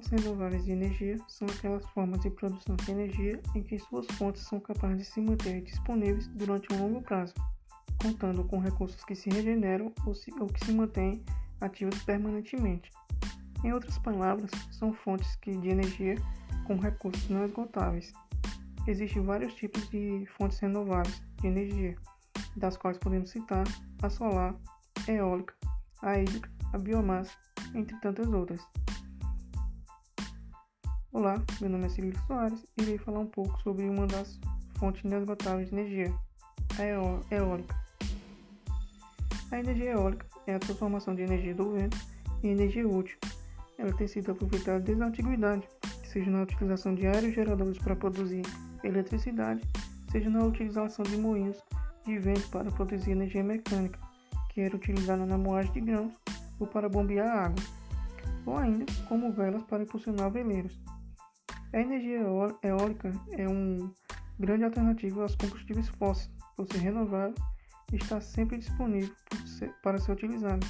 Fontes renováveis de energia são aquelas formas de produção de energia em que suas fontes são capazes de se manter disponíveis durante um longo prazo, contando com recursos que se regeneram ou, se, ou que se mantêm ativos permanentemente. Em outras palavras, são fontes que, de energia com recursos não esgotáveis. Existem vários tipos de fontes renováveis de energia, das quais podemos citar a solar, a eólica, a hídrica, a biomassa, entre tantas outras. Olá, meu nome é Cirilo Soares e irei falar um pouco sobre uma das fontes inesgotáveis de energia, a eólica. A energia eólica é a transformação de energia do vento em energia útil. Ela tem sido aproveitada desde a antiguidade, seja na utilização de aerogeradores para produzir eletricidade, seja na utilização de moinhos de vento para produzir energia mecânica, que era utilizada na moagem de grãos ou para bombear água, ou ainda como velas para impulsionar veleiros. A energia eólica é uma grande alternativa aos combustíveis fósseis, por ser renovável e está sempre disponível para ser utilizada.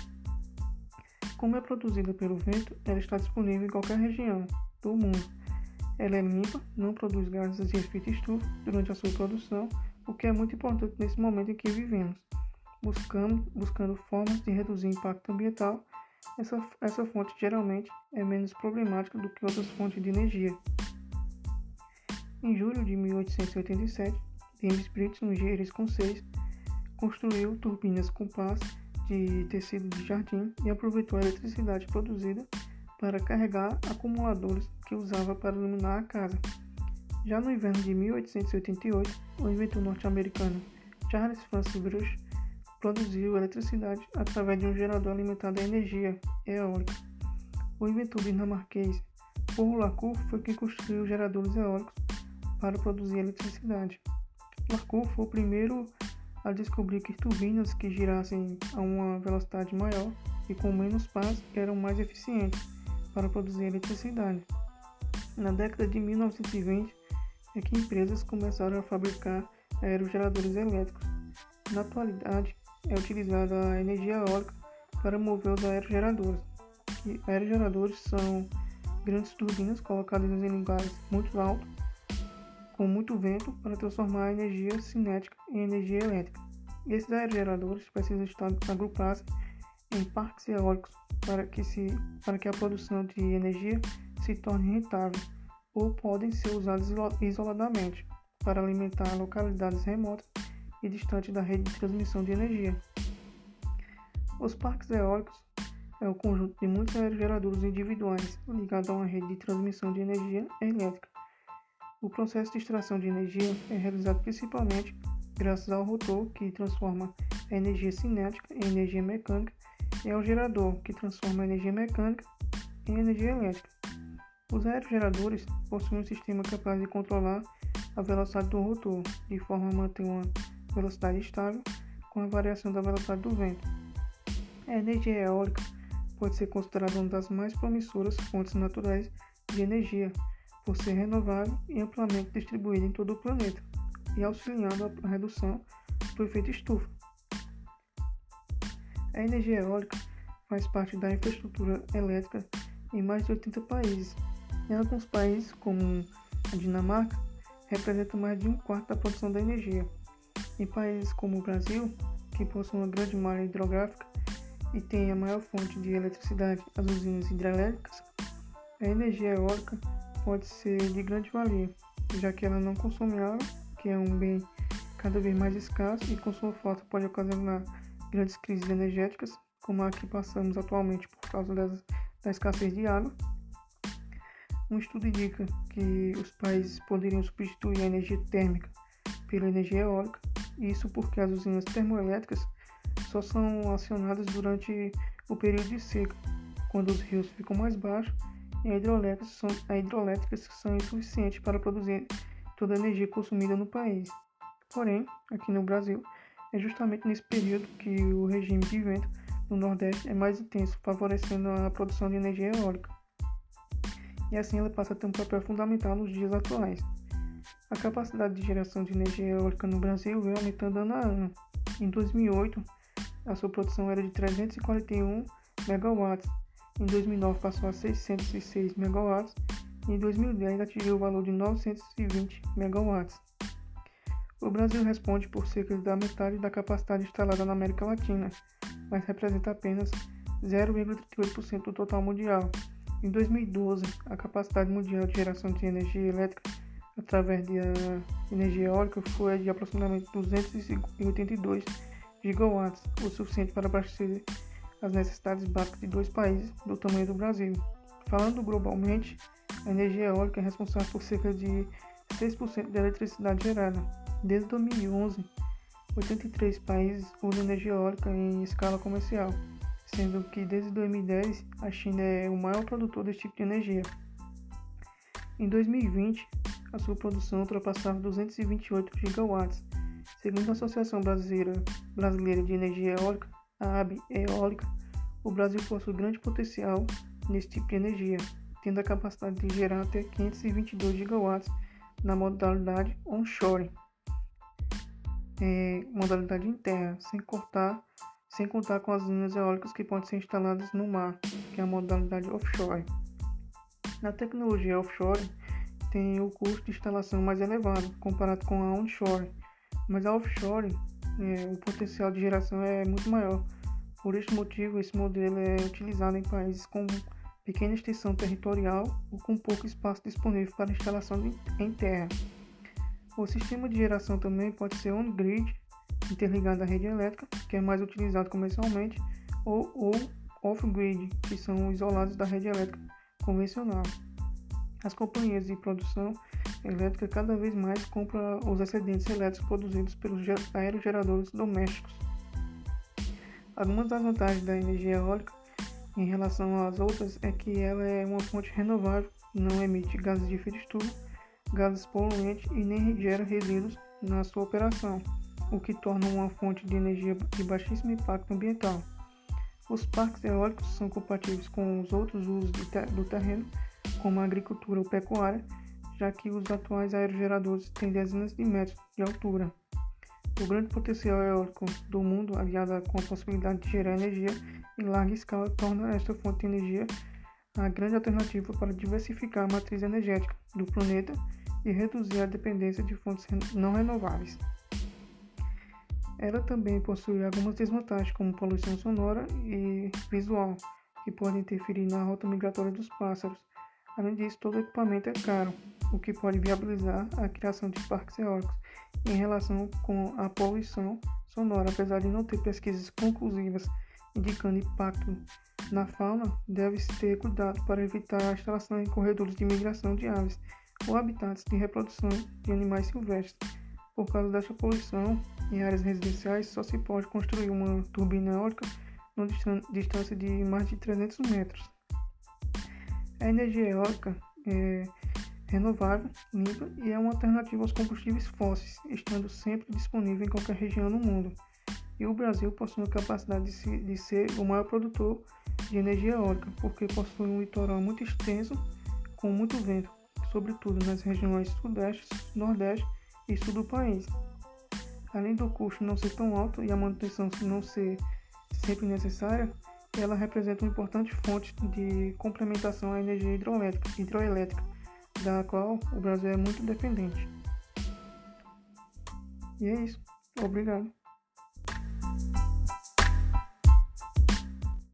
Como é produzida pelo vento, ela está disponível em qualquer região do mundo. Ela é limpa, não produz gases de efeito estufa durante a sua produção, o que é muito importante nesse momento em que vivemos. Buscando, buscando formas de reduzir o impacto ambiental, essa, essa fonte geralmente é menos problemática do que outras fontes de energia. Em julho de 1887, James Brits, um engenheiro escocês, construiu turbinas com pás de tecido de jardim e aproveitou a eletricidade produzida para carregar acumuladores que usava para iluminar a casa. Já no inverno de 1888, o inventor norte-americano Charles Francis Brush produziu eletricidade através de um gerador alimentado a energia eólica. O inventor dinamarquês Paul Lacour foi quem construiu geradores eólicos para produzir eletricidade. Markov foi o primeiro a descobrir que turbinas que girassem a uma velocidade maior e com menos pás eram mais eficientes para produzir eletricidade. Na década de 1920 é que empresas começaram a fabricar aerogeradores elétricos. Na atualidade, é utilizada a energia eólica para mover os aerogeradores. E aerogeradores são grandes turbinas colocadas em lugares muito altos com muito vento para transformar a energia cinética em energia elétrica. Esses aerogeradores precisam estar agrupados em parques eólicos para que, se, para que a produção de energia se torne rentável ou podem ser usados isoladamente para alimentar localidades remotas e distantes da rede de transmissão de energia. Os parques eólicos é o conjunto de muitos aerogeradores individuais ligados a uma rede de transmissão de energia elétrica o processo de extração de energia é realizado principalmente graças ao rotor, que transforma a energia cinética em energia mecânica, e ao gerador, que transforma a energia mecânica em energia elétrica. Os aerogeradores possuem um sistema capaz de controlar a velocidade do rotor, de forma a manter uma velocidade estável com a variação da velocidade do vento. A energia eólica pode ser considerada uma das mais promissoras fontes naturais de energia, por ser renovável e amplamente distribuída em todo o planeta e auxiliando a redução do efeito estufa. A energia eólica faz parte da infraestrutura elétrica em mais de 80 países. Em alguns países, como a Dinamarca, representa mais de um quarto da produção da energia. Em países como o Brasil, que possui uma grande malha hidrográfica e tem a maior fonte de eletricidade, as usinas hidrelétricas, a energia eólica pode ser de grande valia, já que ela não consome água, que é um bem cada vez mais escasso e com sua falta pode ocasionar grandes crises energéticas, como a que passamos atualmente por causa das, da escassez de água. Um estudo indica que os países poderiam substituir a energia térmica pela energia eólica, isso porque as usinas termoelétricas só são acionadas durante o período de seca, quando os rios ficam mais baixos e hidrelétricas são, hidrelétricas são insuficientes para produzir toda a energia consumida no país. Porém, aqui no Brasil, é justamente nesse período que o regime de vento no Nordeste é mais intenso, favorecendo a produção de energia eólica. E assim ela passa a ter um papel fundamental nos dias atuais. A capacidade de geração de energia eólica no Brasil vem aumentando ano a ano. Em 2008, a sua produção era de 341 megawatts em 2009 passou a 606 MW e em 2010 atingiu o valor de 920 MW. O Brasil responde por cerca da metade da capacidade instalada na América Latina, mas representa apenas 0,38% do total mundial. Em 2012, a capacidade mundial de geração de energia elétrica através de energia eólica foi de aproximadamente 282 gigawatts, o suficiente para abastecer as necessidades básicas de dois países do tamanho do Brasil. Falando globalmente, a energia eólica é responsável por cerca de 6% da eletricidade gerada. Desde 2011, 83 países usam energia eólica em escala comercial, sendo que desde 2010 a China é o maior produtor desse tipo de energia. Em 2020, a sua produção ultrapassava 228 gigawatts. Segundo a Associação Brasileira de Energia Eólica, a AB Eólica, o Brasil possui grande potencial nesse tipo de energia, tendo a capacidade de gerar até 522 gigawatts na modalidade onshore, é, modalidade em terra, sem cortar, sem contar com as linhas eólicas que podem ser instaladas no mar, que é a modalidade offshore. Na tecnologia offshore, tem o custo de instalação mais elevado comparado com a onshore, mas a offshore, é, o potencial de geração é muito maior. Por este motivo, esse modelo é utilizado em países com pequena extensão territorial ou com pouco espaço disponível para instalação de, em terra. O sistema de geração também pode ser on-grid, interligado à rede elétrica, que é mais utilizado comercialmente, ou, ou off-grid, que são isolados da rede elétrica convencional. As companhias de produção elétrica cada vez mais compram os excedentes elétricos produzidos pelos aerogeradores domésticos. Algumas das vantagens da energia eólica em relação às outras é que ela é uma fonte renovável, não emite gases de efeito estufa, gases poluentes e nem gera resíduos na sua operação, o que torna uma fonte de energia de baixíssimo impacto ambiental. Os parques eólicos são compatíveis com os outros usos do terreno como a agricultura ou pecuária, já que os atuais aerogeradores têm dezenas de metros de altura. O grande potencial eólico do mundo, aliado com a possibilidade de gerar energia em larga escala, torna esta fonte de energia a grande alternativa para diversificar a matriz energética do planeta e reduzir a dependência de fontes não renováveis. Ela também possui algumas desvantagens, como poluição sonora e visual, que podem interferir na rota migratória dos pássaros, Além disso, todo equipamento é caro, o que pode viabilizar a criação de parques eólicos em relação com a poluição sonora, apesar de não ter pesquisas conclusivas indicando impacto na fauna, deve-se ter cuidado para evitar a instalação em corredores de migração de aves ou habitats de reprodução de animais silvestres. Por causa desta poluição, em áreas residenciais só se pode construir uma turbina eólica numa distância de mais de 300 metros. A energia eólica é renovável, limpa e é uma alternativa aos combustíveis fósseis, estando sempre disponível em qualquer região do mundo. E o Brasil possui a capacidade de, se, de ser o maior produtor de energia eólica, porque possui um litoral muito extenso com muito vento, sobretudo nas regiões sudeste, nordeste e sul do país. Além do custo não ser tão alto e a manutenção não ser sempre necessária, ela representa uma importante fonte de complementação à energia hidroelétrica, hidroelétrica, da qual o Brasil é muito dependente. E é isso. Obrigado.